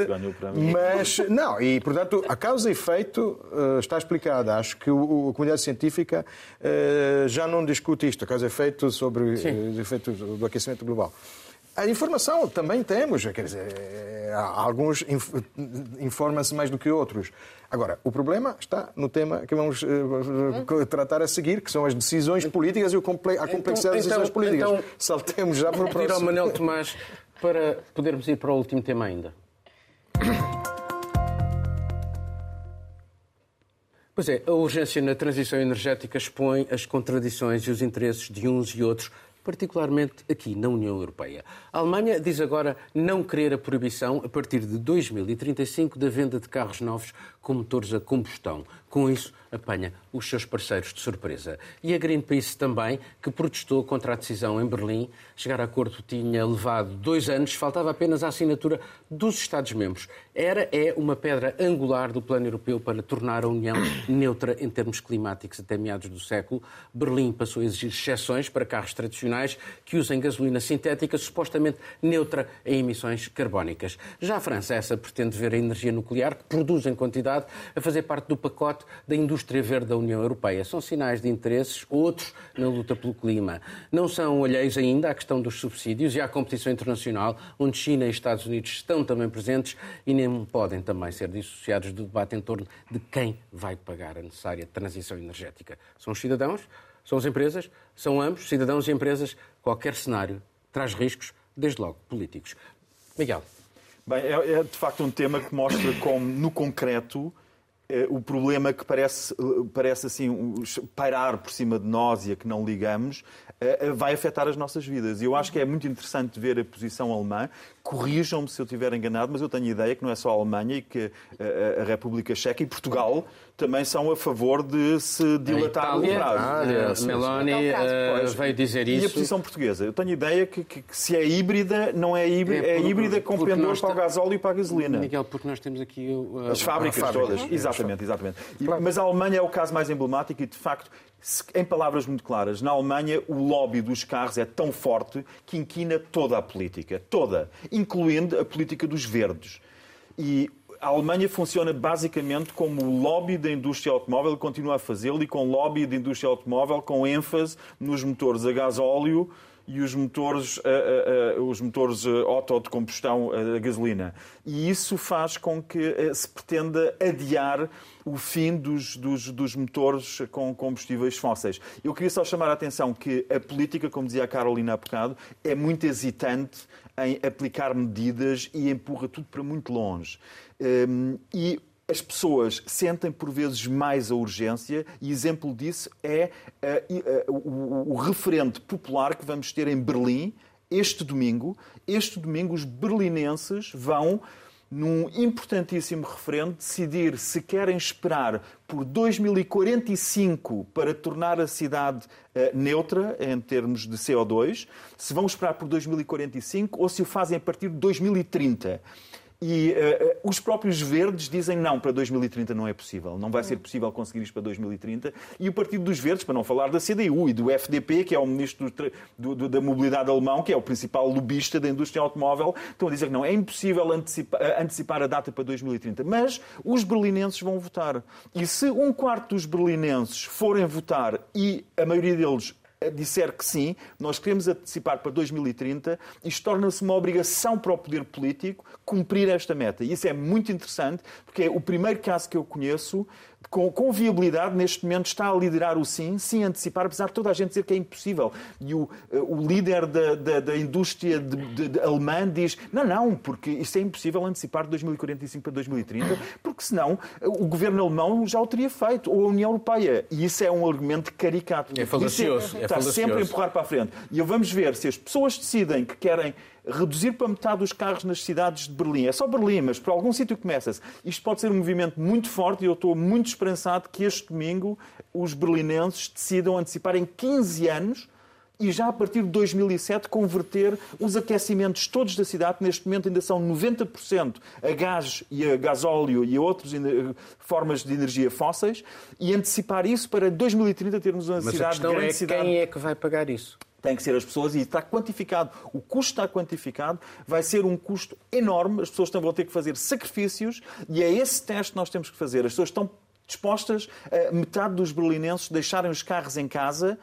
Mas, não, e portanto, a causa e efeito uh, está explicada. Acho que o, a comunidade científica uh, já não discute isto, a causa e efeito sobre uh, os efeitos do aquecimento global. A informação também temos, quer dizer, alguns informam-se mais do que outros. Agora, o problema está no tema que vamos uh, tratar a seguir, que são as decisões políticas e a complexidade então, das decisões então, políticas. Então, Saltemos já para o próximo. ao Manel Tomás para podermos ir para o último tema ainda. Pois é, a urgência na transição energética expõe as contradições e os interesses de uns e outros particularmente aqui na União Europeia. A Alemanha diz agora não querer a proibição, a partir de 2035, da venda de carros novos com motores a combustão. Com isso, apanha os seus parceiros de surpresa. E a Greenpeace também, que protestou contra a decisão em Berlim. Chegar a acordo tinha levado dois anos, faltava apenas a assinatura dos Estados-membros. Era, é, uma pedra angular do plano europeu para tornar a União neutra em termos climáticos até meados do século. Berlim passou a exigir exceções para carros tradicionais que usem gasolina sintética, supostamente neutra em emissões carbónicas. Já a França, essa pretende ver a energia nuclear, que produz em quantidade, a fazer parte do pacote da indústria verde da União Europeia. São sinais de interesses, outros na luta pelo clima. Não são alheios ainda à questão dos subsídios e à competição internacional, onde China e Estados Unidos estão também presentes e nem podem também ser dissociados do debate em torno de quem vai pagar a necessária transição energética. São os cidadãos, são as empresas, são ambos, cidadãos e empresas. Qualquer cenário traz riscos, desde logo políticos. Miguel. Bem, é, é de facto um tema que mostra como, no concreto, eh, o problema que parece, eh, parece assim pairar por cima de nós e a que não ligamos vai afetar as nossas vidas. E eu acho que é muito interessante ver a posição alemã. Corrijam-me se eu estiver enganado, mas eu tenho a ideia que não é só a Alemanha e que a República Checa e Portugal também são a favor de se dilatar o prazo. Uh, Meloni uh, veio dizer isso. E a posição portuguesa? Eu tenho a ideia que, que, que se é híbrida, não é híbrida, é, é híbrida com pendores para o gasóleo e para a gasolina. Miguel, porque nós temos aqui... Uh, As fábricas todas, exatamente, exatamente. E, mas a Alemanha é o caso mais emblemático e, de facto, em palavras muito claras, na Alemanha o lobby dos carros é tão forte que inquina toda a política, toda, incluindo a política dos verdes. E a Alemanha funciona basicamente como o lobby da indústria automóvel, continua a fazê-lo, e com lobby da indústria automóvel com ênfase nos motores a gás óleo e os motores, uh, uh, os motores auto de combustão a gasolina. E isso faz com que se pretenda adiar o fim dos, dos, dos, motores com combustíveis fósseis. Eu queria só chamar a atenção que a política, como dizia a Carolina há bocado, é muito hesitante em aplicar medidas e empurra tudo para muito longe. Um, e as pessoas sentem por vezes mais a urgência e exemplo disso é uh, uh, o, o referente popular que vamos ter em Berlim este domingo. Este domingo os berlinenses vão num importantíssimo referendo, decidir se querem esperar por 2045 para tornar a cidade uh, neutra em termos de CO2, se vão esperar por 2045 ou se o fazem a partir de 2030. E uh, os próprios verdes dizem não, para 2030 não é possível. Não vai ser possível conseguir isto para 2030. E o Partido dos Verdes, para não falar da CDU e do FDP, que é o ministro do, do, da mobilidade alemão, que é o principal lobista da indústria automóvel, estão a dizer que não, é impossível antecipar, antecipar a data para 2030. Mas os berlinenses vão votar. E se um quarto dos berlinenses forem votar e a maioria deles disser que sim, nós queremos antecipar para 2030, isto torna-se uma obrigação para o poder político cumprir esta meta. E isso é muito interessante, porque é o primeiro caso que eu conheço com, com, viabilidade, neste momento está a liderar o sim, sim antecipar, apesar de toda a gente dizer que é impossível. E o, o líder da, da, da indústria de, de, de alemã diz: não, não, porque isso é impossível antecipar de 2045 para 2030, porque senão o governo alemão já o teria feito, ou a União Europeia. E isso é um argumento caricato. É falacioso. É, está falacioso. sempre a empurrar para a frente. E vamos ver se as pessoas decidem que querem reduzir para metade os carros nas cidades de Berlim. É só Berlim, mas por algum sítio começa-se. Isto pode ser um movimento muito forte e eu estou muito esperançado que este domingo os berlinenses decidam antecipar em 15 anos e já a partir de 2007 converter os aquecimentos todos da cidade, que neste momento ainda são 90% a gás e a gasóleo e a outras formas de energia fósseis, e antecipar isso para 2030 termos uma Mas cidade a grande é cidade. Quem é que vai pagar isso? Tem que ser as pessoas e está quantificado. O custo está quantificado, vai ser um custo enorme, as pessoas vão ter que fazer sacrifícios e é esse teste que nós temos que fazer. As pessoas estão dispostas, a metade dos berlinenses, deixarem os carros em casa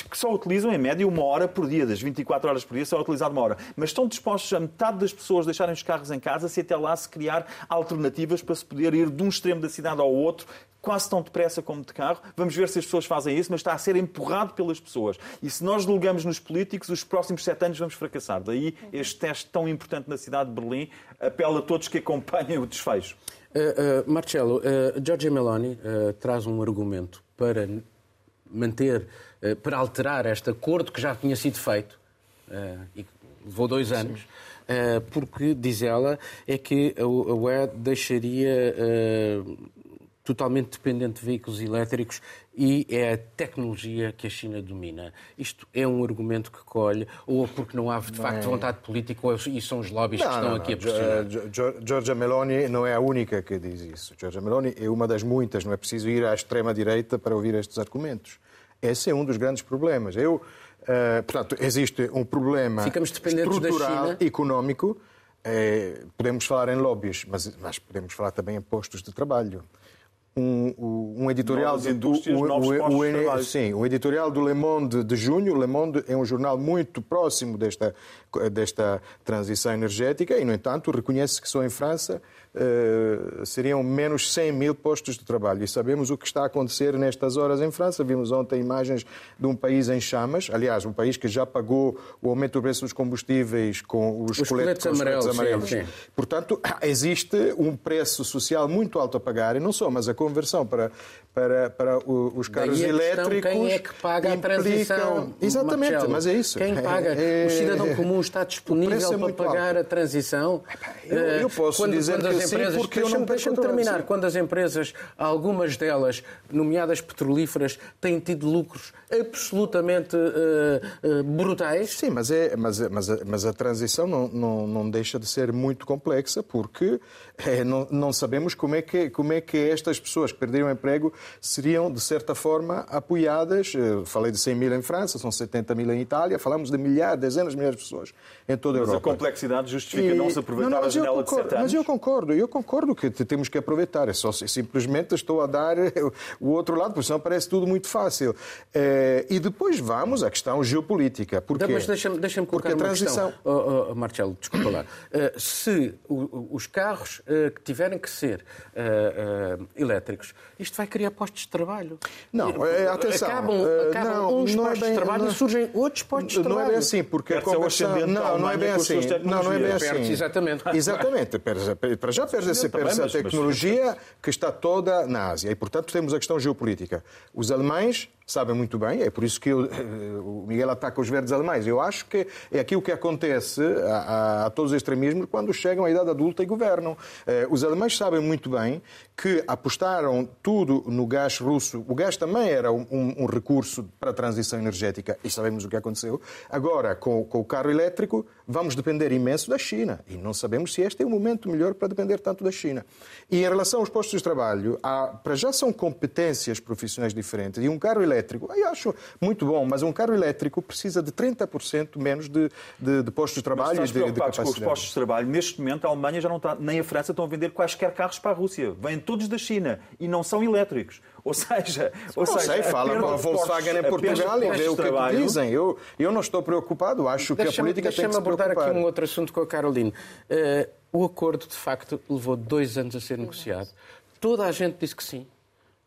que só utilizam em média uma hora por dia, das 24 horas por dia, só é utilizado uma hora. Mas estão dispostos a metade das pessoas deixarem os carros em casa se até lá se criar alternativas para se poder ir de um extremo da cidade ao outro quase tão depressa como de carro. Vamos ver se as pessoas fazem isso, mas está a ser empurrado pelas pessoas. E se nós delegamos nos políticos, os próximos sete anos vamos fracassar. Daí este teste tão importante na cidade de Berlim apela a todos que acompanhem o desfecho. Uh, uh, Marcelo, uh, Giorgia Meloni traz um argumento para manter, para alterar este acordo que já tinha sido feito e levou dois anos. porque, diz ela, é que a UE deixaria totalmente dependente de veículos elétricos e é a tecnologia que a China domina. Isto é um argumento que colhe, ou porque não há de facto vontade política, ou e são os lobbies não, que estão não, aqui a pressionar? Giorgia Meloni não é a única que diz isso. Giorgia Meloni é uma das muitas, não é preciso ir à extrema-direita para ouvir estes argumentos. Esse é um dos grandes problemas. Eu, uh, portanto, existe um problema estrutural, económico, é, podemos falar em lobbies, mas, mas podemos falar também em postos de trabalho um, um editorial novas indústrias, o, novos o, sim, o editorial do Le Monde de junho. O Le Monde é um jornal muito próximo desta desta transição energética e, no entanto, reconhece que só em França uh, seriam menos 100 mil postos de trabalho. E sabemos o que está a acontecer nestas horas em França. Vimos ontem imagens de um país em chamas, aliás, um país que já pagou o aumento do preço dos combustíveis com os, os coletes, coletes amarelos. amarelos. Sim, sim. Portanto, existe um preço social muito alto a pagar, e não só, mas a conversão para, para, para os carros elétricos. Quem é que paga implica... a transição? Exatamente, Marcelo. mas é isso. Quem paga? É... O cidadão comum está disponível é para pagar alto. a transição? Eu, eu posso quando, dizer quando que empresas, sim, porque eu não Deixa-me terminar. Sim. Quando as empresas, algumas delas, nomeadas petrolíferas, têm tido lucros absolutamente uh, uh, brutais. Sim, mas, é, mas, mas, a, mas a transição não, não, não deixa de ser muito complexa porque é, não, não sabemos como é, que, como é que estas pessoas que perderam o emprego seriam, de certa forma, apoiadas. Eu falei de 100 mil em França, são 70 mil em Itália, falamos de milhares, dezenas de milhares de pessoas em toda a Europa. Mas a complexidade justifica e... não se aproveitar não, não, a janela concordo, de 7 anos? Mas eu concordo, eu concordo que temos que aproveitar. É só simplesmente estou a dar o outro lado, porque senão parece tudo muito fácil. É, eh, e depois vamos à questão geopolítica. Porquê? Mas deixa-me deixa colocar Porque a transição... questão. Oh, oh, Marcelo, desculpa lá. Uh, se o, os carros uh, que tiverem que ser uh, elétricos. Isto vai criar postos de trabalho. Não, é, atenção. Acabam, acabam não, uns não é postos bem- de trabalho não é- e surgem outros postos de Não trabalho. é bem assim, porque a conversão... Não, não é bem assim. Não, não é bem assim. Perde-se, exatamente. Exatamente. Perde- Para já perde-se perde-se a mas- mas- tecnologia que está toda na Ásia. E, portanto, temos a questão geopolítica. Os alemães sabem muito bem, é por isso que eu- o Miguel ataca os verdes alemães. Eu acho que é aquilo que acontece a, a- a todos os extremismos quando chegam à idade adulta e governam. Eh, Os alemães sabem muito bem que apostaram tudo no gás russo. O gás também era um, um- um recurso para a transição energética e sabemos o que aconteceu. Agora, com, com o carro elétrico, vamos depender imenso da China e não sabemos se este é o momento melhor para depender tanto da China. E em relação aos postos de trabalho, há, para já são competências profissionais diferentes. E um carro elétrico, eu acho muito bom, mas um carro elétrico precisa de 30% menos de, de, de postos de trabalho Mas e de, de preocupados com os capacidade. postos de trabalho. Neste momento, a Alemanha já não está, nem a França estão a vender quaisquer carros para a Rússia. Vêm todos da China e não são elétricos. Ou seja, ou Não seja sei, fala com a Volkswagen em Portugal e vê o que, é trabalho- dizem. Eu, eu não estou preocupado, acho que a Deixa-me política tem que deixa-me se abordar preocupar. aqui um outro assunto com a Caroline. Eh, o acordo, de facto, levou dois anos a ser negociado. Toda a gente disse que sim.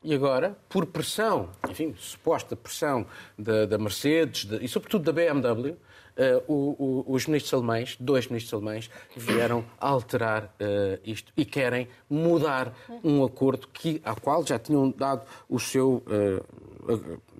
E agora, por pressão, enfim, suposta pressão da, da Mercedes de- e, sobretudo, da BMW, eh, o- o- os ministros alemães, dois ministros alemães, vieram alterar eh, isto e querem mudar um acordo que, ao qual já tinham dado o seu. eh,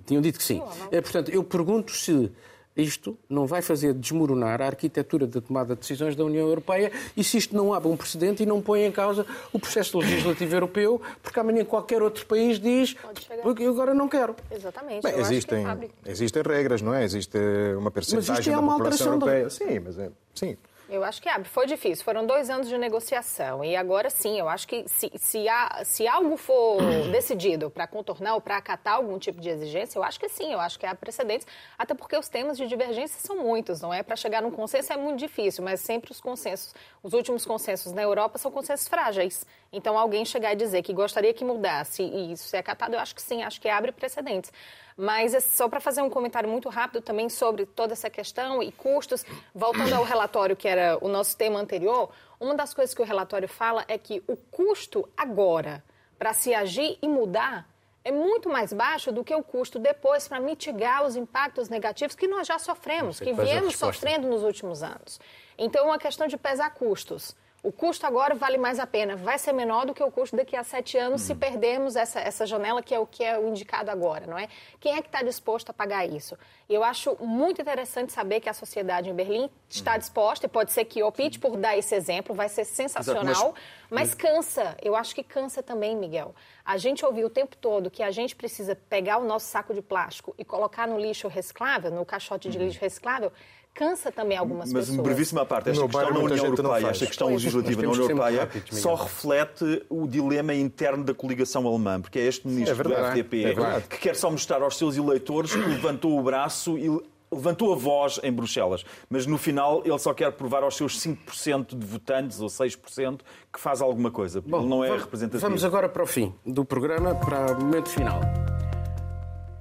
tinham dito que sim. Eh, portanto, eu pergunto se isto não vai fazer desmoronar a arquitetura da tomada de decisões da União Europeia e se isto não abre um precedente e não põe em causa o processo legislativo europeu, porque amanhã qualquer outro país diz Pode chegar. porque eu agora não quero. Exatamente. Bem, acho que existem, existem regras, não é? Existe uma percentagem é da uma população alteração da- europeia. Sim, mas é, sim. Eu acho que abre. Foi difícil. Foram dois anos de negociação. E agora sim, eu acho que se, se, há, se algo for decidido para contornar ou para acatar algum tipo de exigência, eu acho que sim. Eu acho que há precedentes. Até porque os temas de divergência são muitos, não é? Para chegar num consenso é muito difícil, mas sempre os consensos, os últimos consensos na Europa são consensos frágeis. Então, alguém chegar e dizer que gostaria que mudasse e isso ser acatado, eu acho que sim. Acho que abre precedentes. Mas é só para fazer um comentário muito rápido também sobre toda essa questão e custos, voltando ao relatório que era o nosso tema anterior, uma das coisas que o relatório fala é que o custo agora para se agir e mudar é muito mais baixo do que o custo depois para mitigar os impactos negativos que nós já sofremos, que é viemos sofrendo nos últimos anos. Então, é uma questão de pesar custos. O custo agora vale mais a pena, vai ser menor do que o custo daqui a sete anos se perdermos essa, essa janela que é o que é o indicado agora, não é? Quem é que está disposto a pagar isso? Eu acho muito interessante saber que a sociedade em Berlim está disposta, e pode ser que opte por dar esse exemplo, vai ser sensacional, mas cansa. Eu acho que cansa também, Miguel. A gente ouviu o tempo todo que a gente precisa pegar o nosso saco de plástico e colocar no lixo reciclável, no caixote de lixo reciclável, cansa também algumas Mas pessoas. uma brevíssima parte, esta No questão bairro na União não Europeia, esta questão Pois, legislativa na União ser Europeia, muito rápidos, só reflete o dilema interno da coligação alemã, porque é este ministro É verdade, do FDP é que quer só mostrar aos seus eleitores que levantou o braço e levantou a voz em Bruxelas, mas no final ele só quer provar aos seus 5% de votantes ou 6% que faz alguma coisa. Bom, ele não é vamos- representativo. Vamos agora para o fim do programa, para o momento final.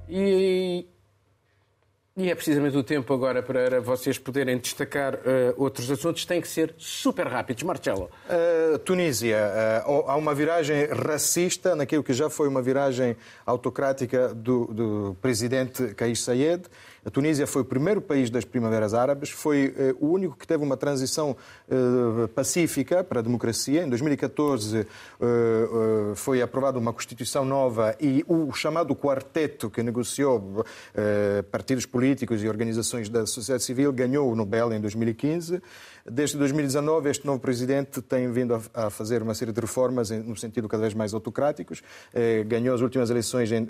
E, e é precisamente o tempo agora para vocês poderem destacar eh, outros assuntos. Tem que ser super rápidos. Marcelo. Uh, Tunísia, uh, há uma viragem racista naquilo que já foi uma viragem autocrática do, do presidente Kais Saied. A Tunísia foi o primeiro país das primaveras árabes, foi uh, o único que teve uma transição uh, pacífica para a democracia. Em 2014 uh, uh, foi aprovada uma constituição nova e o chamado quarteto que negociou uh, partidos políticos e organizações da sociedade civil ganhou o Nobel em 2015. Desde 2019, este novo presidente tem vindo a, a fazer uma série de reformas em, no sentido cada vez mais autocráticos. Eh, ganhou as últimas eleições em, eh,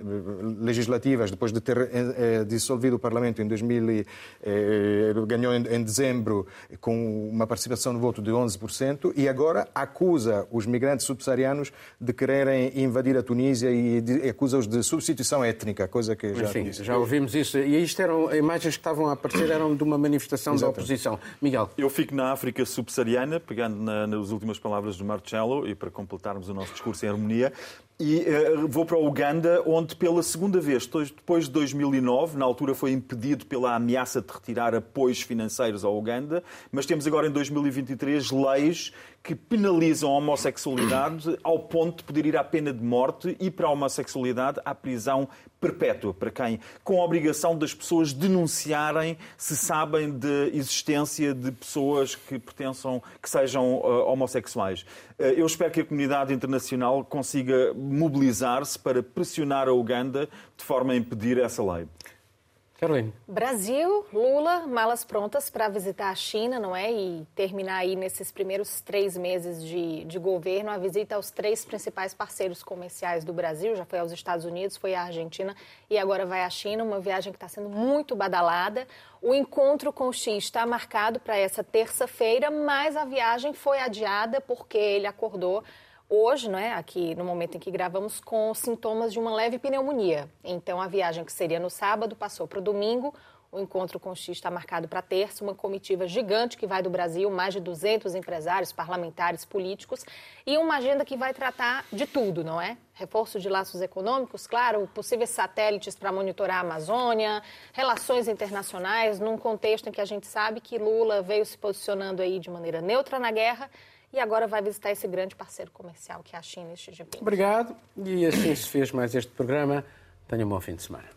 legislativas depois de ter eh, dissolvido o Parlamento em 2000. e, eh, ganhou em, em dezembro com uma participação no voto de 11% e agora acusa os migrantes subsaarianos de quererem invadir a Tunísia e de- acusa-os de substituição étnica, coisa que já Enfim, disse. já ouvimos isso. E isto eram imagens que estavam a aparecer eram de uma manifestação da oposição. Miguel. Eu fico na África subsaariana, pegando na- nas últimas palavras do Marcelo, e para completarmos o nosso discurso em harmonia, e eh, vou para o Uganda, onde pela segunda vez, depois- de 2009, na altura foi impedido pela ameaça de retirar apoios financeiros ao Uganda, mas temos agora em 2023 leis que penalizam a homossexualidade ao ponto de poder ir à pena de morte e para a homossexualidade à prisão perpétua, para quem, com a obrigação das pessoas denunciarem se sabem de existência de pessoas que pertençam, que sejam uh, homossexuais. Uh, eu espero que a comunidade internacional consiga mobilizar-se para pressionar a Uganda de forma a impedir essa lei. Carolina. Brasil, Lula, malas prontas para visitar a China, não é? E terminar aí nesses primeiros três meses de, de governo a visita aos três principais parceiros comerciais do Brasil. Já foi aos Estados Unidos, foi à Argentina e agora vai à China. Uma viagem que está sendo muito badalada. O encontro com o Xi está marcado para essa terça-feira, mas a viagem foi adiada porque ele acordou hoje, né, aqui no momento em que gravamos, com sintomas de uma leve pneumonia. Então, a viagem que seria no sábado passou para o domingo. O encontro com o X está marcado para terça, uma comitiva gigante que vai do Brasil, mais de 200 empresários, parlamentares, políticos, e uma agenda que vai tratar de tudo, não é? Reforço de laços econômicos, claro, possíveis satélites para monitorar a Amazônia, relações internacionais, num contexto em que a gente sabe que Lula veio se posicionando aí de maneira neutra na guerra e agora vai visitar esse grande parceiro comercial que é a China e Xi Jinping. Obrigado. E assim se fez mais este programa. Tenha um bom fim de semana.